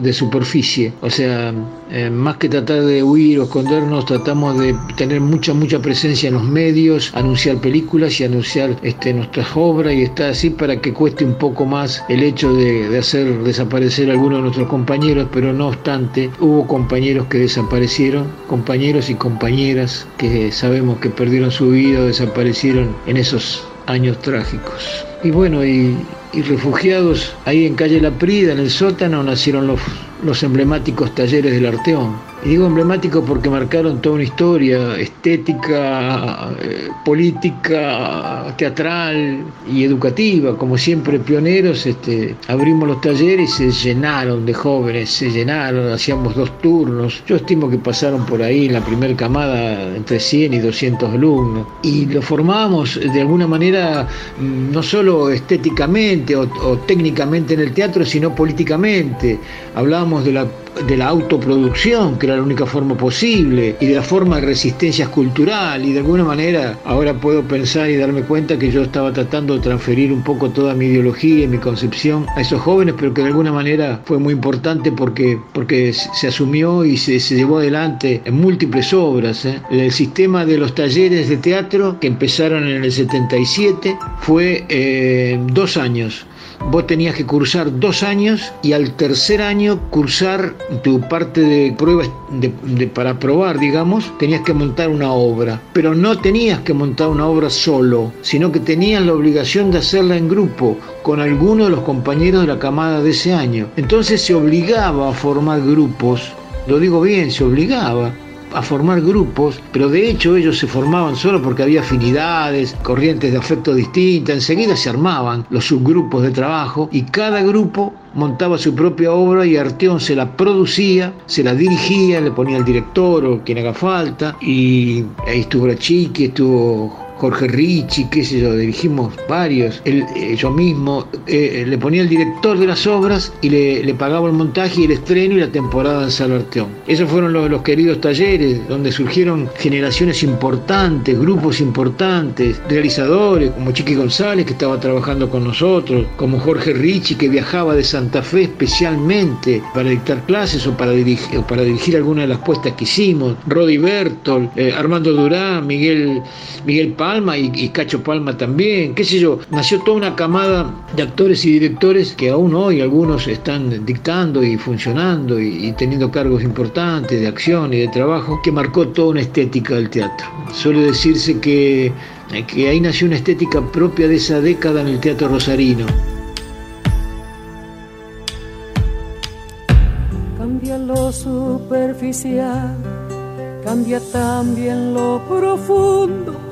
Speaker 5: de superficie. O sea, eh, más que tratar de huir o escondernos, tratamos de tener mucha, mucha presencia en los medios, anunciar películas y anunciar este, nuestras obras y estar así para que cueste un poco más el hecho de, hacer desaparecer algunos de nuestros compañeros, pero no obstante, hubo compañeros que desaparecieron, compañeros y compañeras que sabemos que perdieron su vida o desaparecieron en esos años trágicos. Y bueno, y, refugiados ahí en calle La Prida, en el sótano, nacieron los, los emblemáticos talleres del Arteón y digo emblemático porque marcaron toda una historia estética, eh, política, teatral y educativa. Como siempre, pioneros, este, abrimos los talleres y se llenaron de jóvenes, se llenaron, hacíamos dos turnos. Yo estimo que pasaron por ahí en la primera camada entre 100 y 200 alumnos. Y lo formamos de alguna manera, mm, no solo estéticamente o, o técnicamente en el teatro, sino políticamente. Hablábamos de la de la autoproducción, que era la única forma posible, y de la forma de resistencia cultural, y de alguna manera ahora puedo pensar y darme cuenta que yo estaba tratando de transferir un poco toda mi ideología y mi concepción a esos jóvenes, pero que de alguna manera fue muy importante porque, porque se asumió y se, llevó adelante en múltiples obras. ¿eh? El sistema de los talleres de teatro que empezaron en el 77 fue eh, dos años vos tenías que cursar dos años y al tercer año cursar tu parte de pruebas de, para probar, digamos, tenías que montar una obra. Pero no tenías que montar una obra solo, sino que tenías la obligación de hacerla en grupo con alguno de los compañeros de la camada de ese año. Entonces se obligaba a formar grupos, lo digo bien, se obligaba a formar grupos, pero de hecho ellos se formaban solo porque había afinidades, corrientes de afecto distintas, enseguida se armaban los subgrupos de trabajo y cada grupo montaba su propia obra y Arteón se la producía, se la dirigía, le ponía el director o quien haga falta y ahí estuvo Chiqui, estuvo Jorge Ricci, qué sé yo, dirigimos varios, eh, yo mismo, eh, le ponía el director de las obras y le, pagaba el montaje y el estreno y la temporada en Salarteón. Esos fueron los, queridos talleres donde surgieron generaciones importantes, grupos importantes, realizadores como Chiqui González que estaba trabajando con nosotros, como Jorge Ricci que viajaba de Santa Fe especialmente para dictar clases o para dirigir, dirigir alguna de las puestas que hicimos, Rodi Bertol, eh, Armando Durán, Miguel, Miguel Paz, Palma y, Cacho Palma también, qué sé yo, nació toda una camada de actores y directores que aún hoy algunos están dictando y funcionando y, teniendo cargos importantes de acción y de trabajo, que marcó toda una estética del teatro. Suele decirse que, que ahí nació una estética propia de esa década en el teatro rosarino.
Speaker 10: Cambia lo superficial, cambia también lo profundo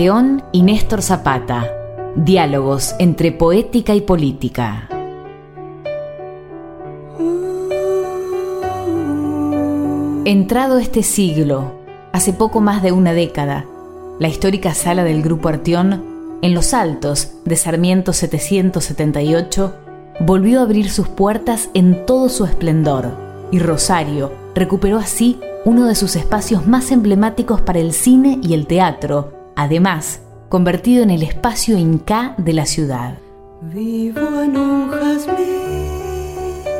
Speaker 2: Arteón y Néstor Zapata. Diálogos entre poética y política. Entrado este siglo, hace poco más de una década, la histórica sala del Grupo Arteón, en Los Altos de Sarmiento 778, volvió a abrir sus puertas en todo su esplendor y Rosario recuperó así uno de sus espacios más emblemáticos para el cine y el teatro, además convertido en el espacio inca de la ciudad. Vivo en un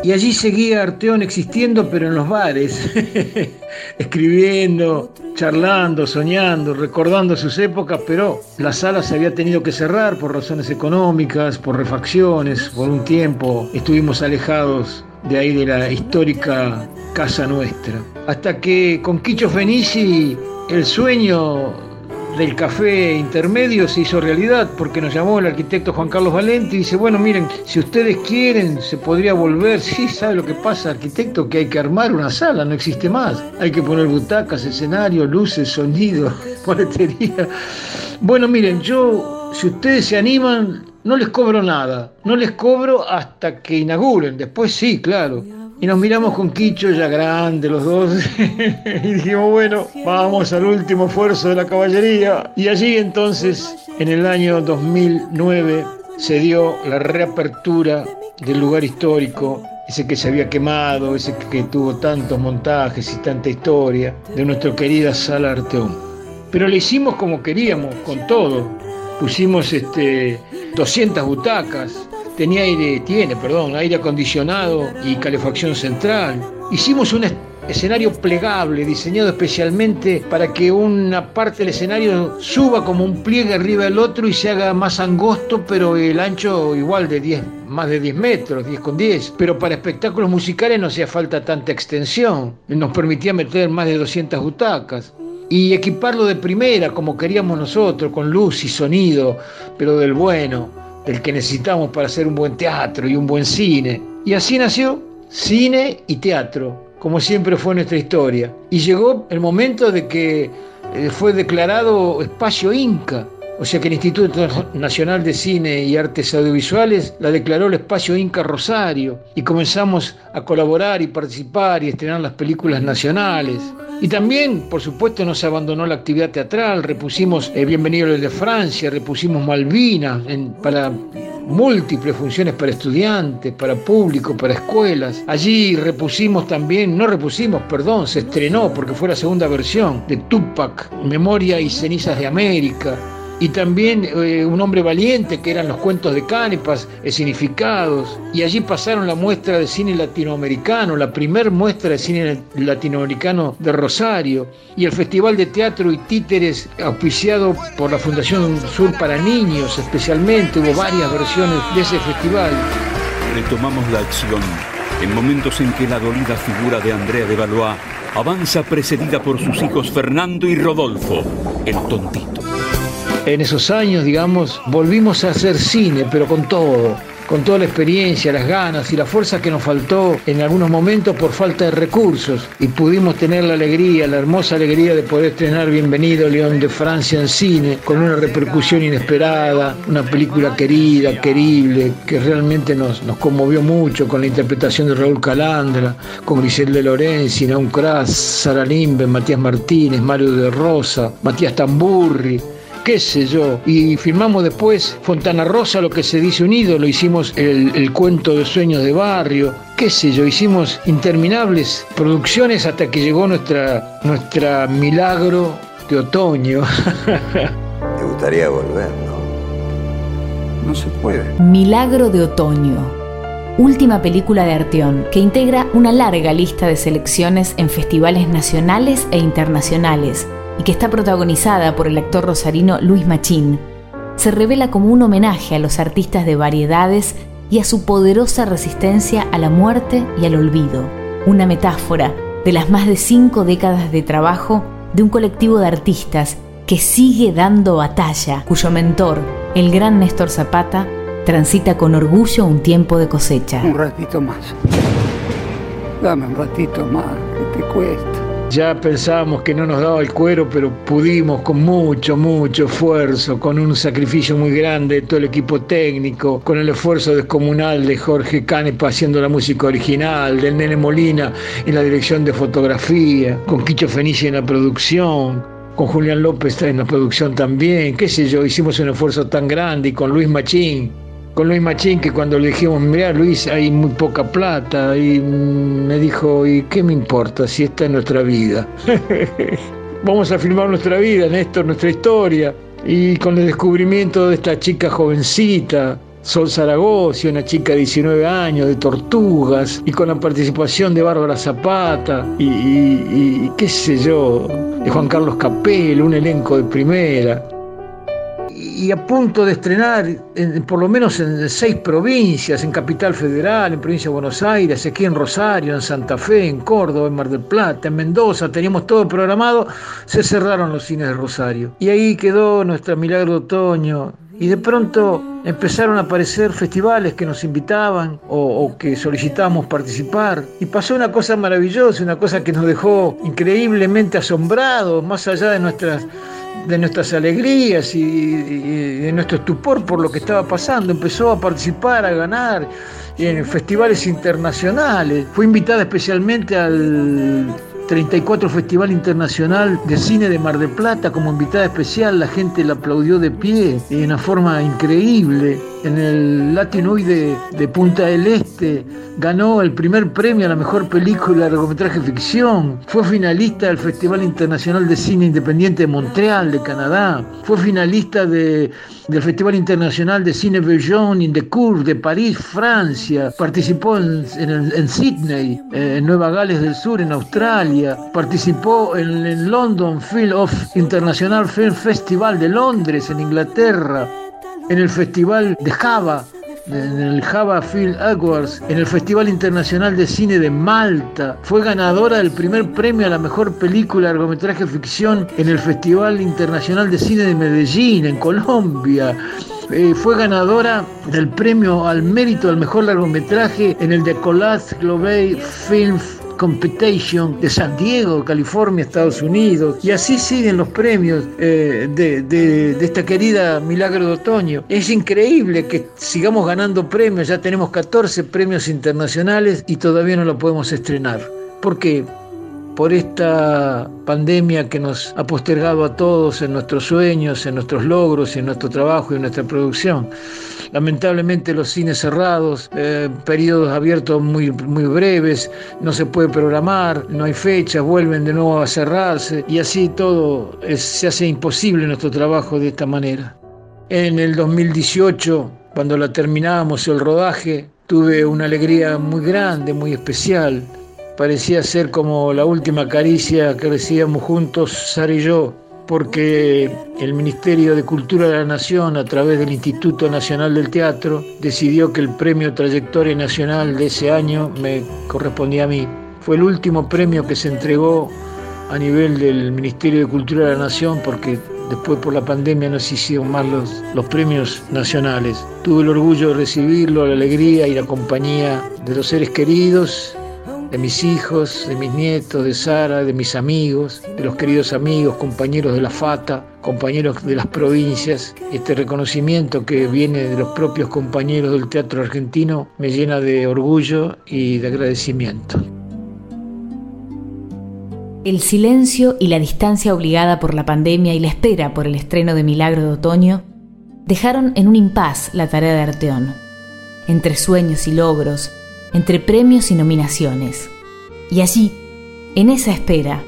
Speaker 5: y allí seguía Arteón existiendo, pero en los bares, escribiendo, charlando, soñando, recordando sus épocas, pero la sala se había tenido que cerrar por razones económicas, por refacciones, por un tiempo estuvimos alejados de ahí de la histórica casa nuestra. Hasta que con Quicho Fenici el sueño del café intermedio se hizo realidad porque nos llamó el arquitecto Juan Carlos Valente y dice, bueno, miren, si ustedes quieren, se podría volver. Sí, ¿sabe lo que pasa, arquitecto? Que hay que armar una sala, no existe más. Hay que poner butacas, escenario, luces, sonido, boletería. Bueno, miren, yo, si ustedes se animan, no les cobro nada. No les cobro hasta que inauguren. Después sí, claro. Y nos miramos con Quicho, ya grande los dos, y dijimos, bueno, vamos al último esfuerzo de la caballería. Y allí entonces, en el año 2009, se dio la reapertura del lugar histórico, ese que se había quemado, ese que tuvo tantos montajes y tanta historia, de nuestra querida Sala Arteón. Pero le hicimos como queríamos, con todo. Pusimos este, 200 butacas, tenía aire, tiene, perdón, aire acondicionado y calefacción central. Hicimos un escenario plegable, diseñado especialmente para que una parte del escenario suba como un pliegue arriba del otro y se haga más angosto, pero el ancho igual de 10, más de 10 metros, 10 con 10. Pero para espectáculos musicales no hacía falta tanta extensión. Nos permitía meter más de 200 butacas y equiparlo de primera como queríamos nosotros, con luz y sonido, pero del bueno del que necesitamos para hacer un buen teatro y un buen cine. Y así nació cine y teatro, como siempre fue nuestra historia. Y llegó el momento de que eh, fue declarado espacio Inca, o sea que el Instituto Nacional de Cine y Artes Audiovisuales la declaró el espacio Inca Rosario y comenzamos a colaborar y participar y estrenar las películas nacionales. Y también, por supuesto, no se abandonó la actividad teatral, repusimos eh, Bienvenido de Francia, repusimos Malvinas para múltiples funciones para estudiantes, para público, para escuelas. Allí repusimos también, no repusimos, perdón, se estrenó porque fue la segunda versión de Tupac, Memoria y Cenizas de América y también eh, Un hombre valiente, que eran los cuentos de Cánipas, significados. Y allí pasaron la muestra de cine latinoamericano, la primer muestra de cine latinoamericano de Rosario, y el Festival de Teatro y Títeres, auspiciado por la Fundación Sur para Niños especialmente. Hubo varias versiones de ese festival.
Speaker 1: Retomamos la acción en momentos en que la dolida figura de Andrea de Valois avanza precedida por sus hijos Fernando y Rodolfo, el tontito
Speaker 5: en esos años, digamos, volvimos a hacer cine, pero con todo, con toda la experiencia, las ganas y la fuerza que nos faltó en algunos momentos por falta de recursos. Y pudimos tener la alegría, la hermosa alegría de poder estrenar Bienvenido León de Francia en cine, con una repercusión inesperada, una película querida, querible, que realmente nos, nos conmovió mucho con la interpretación de Raúl Calandra, con Griselda Lorenzi, Naum Kras, Sara Limbe, Matías Martínez, Mario de Rosa, Matías Tamburri qué sé yo. Y firmamos después Fontana Rosa, lo que se dice unido, lo hicimos el, cuento de sueños de barrio, qué sé yo, hicimos interminables producciones hasta que llegó nuestra, nuestra milagro de otoño.
Speaker 12: Te gustaría volver, ¿no?
Speaker 2: No se puede. Milagro de otoño. Última película de Arteón, que integra una larga lista de selecciones en festivales nacionales e internacionales y que está protagonizada por el actor rosarino Luis Machín, se revela como un homenaje a los artistas de variedades y a su poderosa resistencia a la muerte y al olvido, una metáfora de las más de cinco décadas de trabajo de un colectivo de artistas que sigue dando batalla, cuyo mentor, el gran Néstor Zapata, transita con orgullo un tiempo de cosecha.
Speaker 13: Un ratito más. Dame un ratito más, que te cuesta.
Speaker 5: Ya pensábamos que no nos daba el cuero, pero pudimos con mucho, mucho esfuerzo, con un sacrificio muy grande de todo el equipo técnico, con el esfuerzo descomunal de Jorge Canepa haciendo la música original, del Nene Molina en la dirección de fotografía, con Quicho Fenicia en la producción, con Julián López en la producción también, qué sé yo, hicimos un esfuerzo tan grande y con Luis Machín con Luis Machín que cuando le dijimos, mira Luis, hay muy poca plata, y me dijo, ¿y qué me importa si esta es nuestra vida? Vamos a filmar nuestra vida, Néstor, nuestra historia. Y con el descubrimiento de esta chica jovencita, Sol Zaragoza, una chica de 19 años, de Tortugas, y con la participación de Bárbara Zapata, y, qué sé yo, de Juan Carlos Capel, un elenco de primera y a punto de estrenar, por lo menos en seis provincias, en Capital Federal, en Provincia de Buenos Aires, aquí en Rosario, en Santa Fe, en Córdoba, en Mar del Plata, en Mendoza, teníamos todo programado, se cerraron los cines de Rosario. Y ahí quedó nuestra Milagro Otoño. Y de pronto empezaron a aparecer festivales que nos invitaban o, o, que solicitábamos participar. Y pasó una cosa maravillosa, una cosa que nos dejó increíblemente asombrados, más allá de nuestras de nuestras alegrías y, de nuestro estupor por lo que estaba pasando. Empezó a participar, a ganar en festivales internacionales. Fue invitada especialmente al 34 Festival Internacional de Cine de Mar del Plata como invitada especial. La gente la aplaudió de pie de una forma increíble. En el Latinoid de, de, Punta del Este, ganó el primer premio a la mejor película de largometraje ficción, fue finalista del Festival Internacional de Cine Independiente de Montreal, de Canadá, fue finalista de, del Festival Internacional de Cine Belgian in the Cour de París, Francia, participó en Sydney, eh, en Nueva Gales del Sur, en Australia, participó en el London Film of International Film Festival de Londres, en Inglaterra, en el Festival de Java, en el Java Film Awards, en el Festival Internacional de Cine de Malta. Fue ganadora del primer premio a la mejor película largometraje ficción en el Festival Internacional de Cine de Medellín, en Colombia. Eh, fue ganadora del premio al mérito al mejor largometraje en el Collage Global Film Competition de San Diego, California, Estados Unidos. Y así siguen los premios eh, de, de, esta querida Milagro de Otoño. Es increíble que sigamos ganando premios, ya tenemos 14 premios internacionales y todavía no lo podemos estrenar. ¿Por qué? Por esta pandemia que nos ha postergado a todos en nuestros sueños, en nuestros logros, en nuestro trabajo y en nuestra producción. Lamentablemente los cines cerrados, eh, periodos abiertos muy, muy breves, no se puede programar, no hay fechas, vuelven de nuevo a cerrarse y así todo se hace imposible nuestro trabajo de esta manera. En el 2018, cuando la terminábamos el rodaje, tuve una alegría muy grande, muy especial parecía ser como la última caricia que recibíamos juntos, Sara y yo, porque el Ministerio de Cultura de la Nación, a través del Instituto Nacional del Teatro, decidió que el premio Trayectoria Nacional de ese año me correspondía a mí. Fue el último premio que se entregó a nivel del Ministerio de Cultura de la Nación porque después por la pandemia no se hicieron más los, los premios nacionales. Tuve el orgullo de recibirlo, la alegría y la compañía de los seres queridos de mis hijos, de mis nietos, de Sara, de mis amigos, de los queridos amigos, compañeros de la FATA, compañeros de las provincias. Este reconocimiento que viene de los propios compañeros del teatro argentino me llena de orgullo y de agradecimiento.
Speaker 2: El silencio y la distancia obligada por la pandemia y la espera por el estreno de Milagro de Otoño dejaron en un impas la tarea de Arteón. Entre sueños y logros, entre premios y nominaciones. Y allí, en esa espera,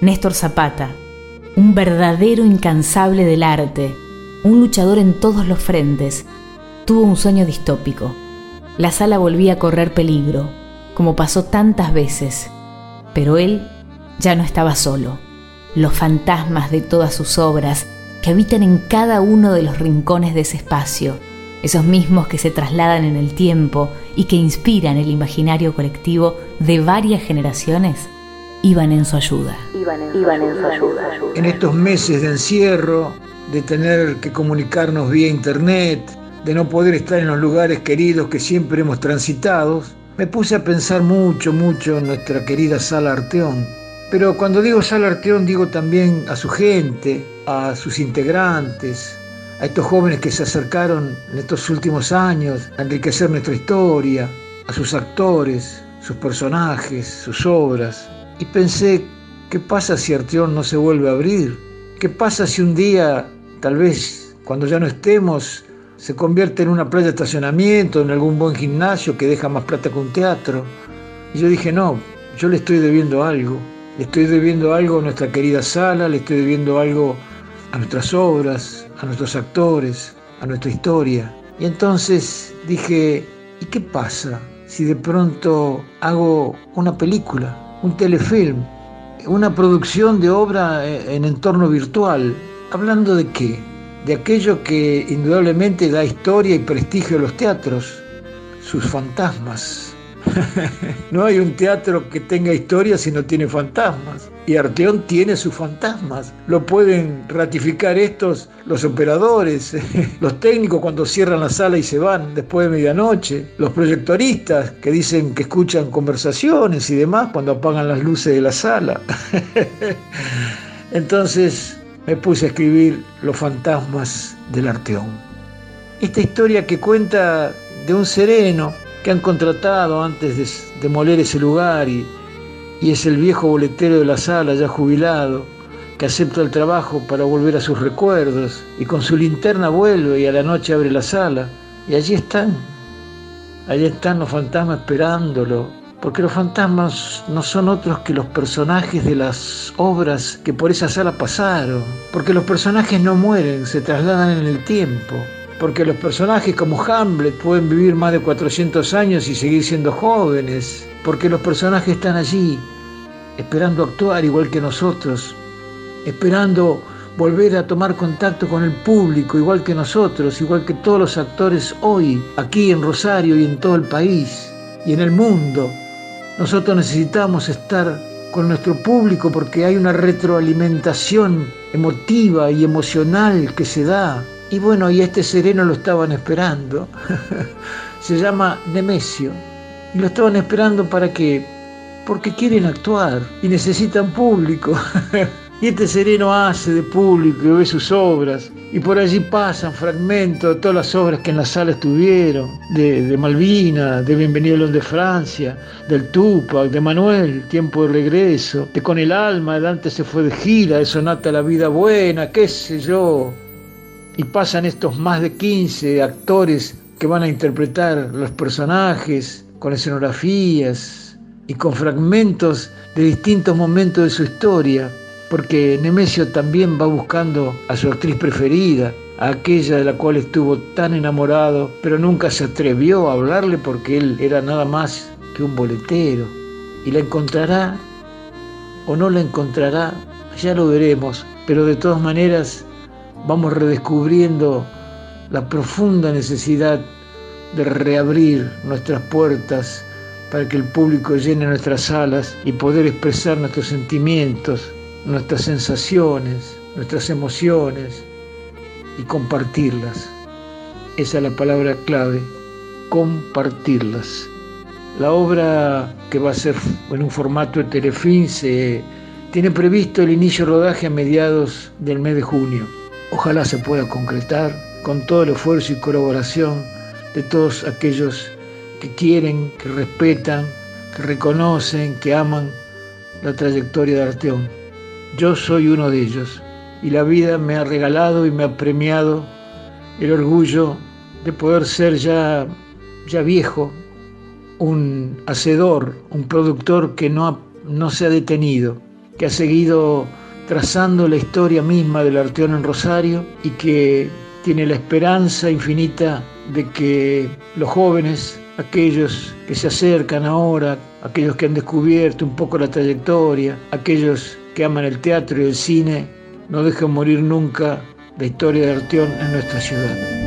Speaker 2: Néstor Zapata, un verdadero incansable del arte, un luchador en todos los frentes, tuvo un sueño distópico. La sala volvía a correr peligro, como pasó tantas veces, pero él ya no estaba solo. Los fantasmas de todas sus obras que habitan en cada uno de los rincones de ese espacio, esos mismos que se trasladan en el tiempo y que inspiran el imaginario colectivo de varias generaciones, iban en su ayuda.
Speaker 14: Iban en, su ayuda.
Speaker 5: En estos meses de encierro, de tener que comunicarnos vía internet, de no poder estar en los lugares queridos que siempre hemos transitado, me puse a pensar mucho, mucho en nuestra querida sala Arteón. Pero cuando digo Sala Arteón digo también a su gente, a sus integrantes, a estos jóvenes que se acercaron en estos últimos años a enriquecer nuestra historia, a sus actores, sus personajes, sus obras. Y pensé, ¿qué pasa si Arteón no se vuelve a abrir? ¿Qué pasa si un día, tal vez cuando ya no estemos, se convierte en una playa de estacionamiento, en algún buen gimnasio que deja más plata que un teatro? Y yo dije, no, yo le estoy debiendo algo. Le estoy debiendo algo a nuestra querida sala, le estoy debiendo algo a nuestras obras, a nuestros actores, a nuestra historia. Y entonces dije, ¿y qué pasa si de pronto hago una película, un telefilm, una producción de obra en entorno virtual? ¿Hablando de qué? De aquello que indudablemente da historia y prestigio a los teatros, sus fantasmas no hay un teatro que tenga historia si no tiene fantasmas. Y Arteón tiene sus fantasmas. Lo pueden ratificar estos, los operadores, los técnicos cuando cierran la sala y se van después de medianoche, los proyectoristas que dicen que escuchan conversaciones y demás cuando apagan las luces de la sala. Entonces me puse a escribir Los fantasmas del Arteón. Esta historia que cuenta de un sereno que han contratado antes de demoler ese lugar y, y es el viejo boletero de la sala ya jubilado que acepta el trabajo para volver a sus recuerdos y con su linterna vuelve y a la noche abre la sala. Y allí están, allí están los fantasmas esperándolo, porque los fantasmas no son otros que los personajes de las obras que por esa sala pasaron, porque los personajes no mueren, se trasladan en el tiempo porque los personajes como Hamlet pueden vivir más de 400 años y seguir siendo jóvenes, porque los personajes están allí, esperando actuar igual que nosotros, esperando volver a tomar contacto con el público igual que nosotros, igual que todos los actores hoy, aquí en Rosario y en todo el país y en el mundo. Nosotros necesitamos estar con nuestro público porque hay una retroalimentación emotiva y emocional que se da y bueno, y este sereno lo estaban esperando. Se llama Nemesio. Y lo estaban esperando para qué? Porque quieren actuar y necesitan público. y este sereno hace de público y ve sus obras. Y por allí pasan fragmentos de todas las obras que en la sala estuvieron. De, Malvina, de Bienvenido de Francia, del Tupac, de Manuel, Tiempo de Regreso, de Con el Alma, de Dante se fue de gira, de Sonata La Vida Buena, qué sé yo y pasan estos más de 15 actores que van a interpretar los personajes con escenografías y con fragmentos de distintos momentos de su historia, porque Nemesio también va buscando a su actriz preferida, a aquella de la cual estuvo tan enamorado, pero nunca se atrevió a hablarle porque él era nada más que un boletero. Y la encontrará o no la encontrará, ya lo veremos, pero de todas maneras vamos redescubriendo la profunda necesidad de reabrir nuestras puertas para que el público llene nuestras salas y poder expresar nuestros sentimientos, nuestras sensaciones, nuestras emociones y compartirlas. Esa es la palabra clave, compartirlas. La obra que va a ser en un formato de telefilm se tiene previsto el inicio rodaje a mediados del mes de junio. Ojalá se pueda concretar con todo el esfuerzo y colaboración de todos aquellos que quieren, que respetan, que reconocen, que aman la trayectoria de Arteón. Yo soy uno de ellos y la vida me ha regalado y me ha premiado el orgullo de poder ser ya, ya viejo, un hacedor, un productor que no, no se ha detenido, que ha seguido trazando la historia misma del Arteón en Rosario y que tiene la esperanza infinita de que los jóvenes, aquellos que se acercan ahora, aquellos que han descubierto un poco la trayectoria, aquellos que aman el teatro y el cine, no dejen morir nunca la historia de Arteón en nuestra ciudad.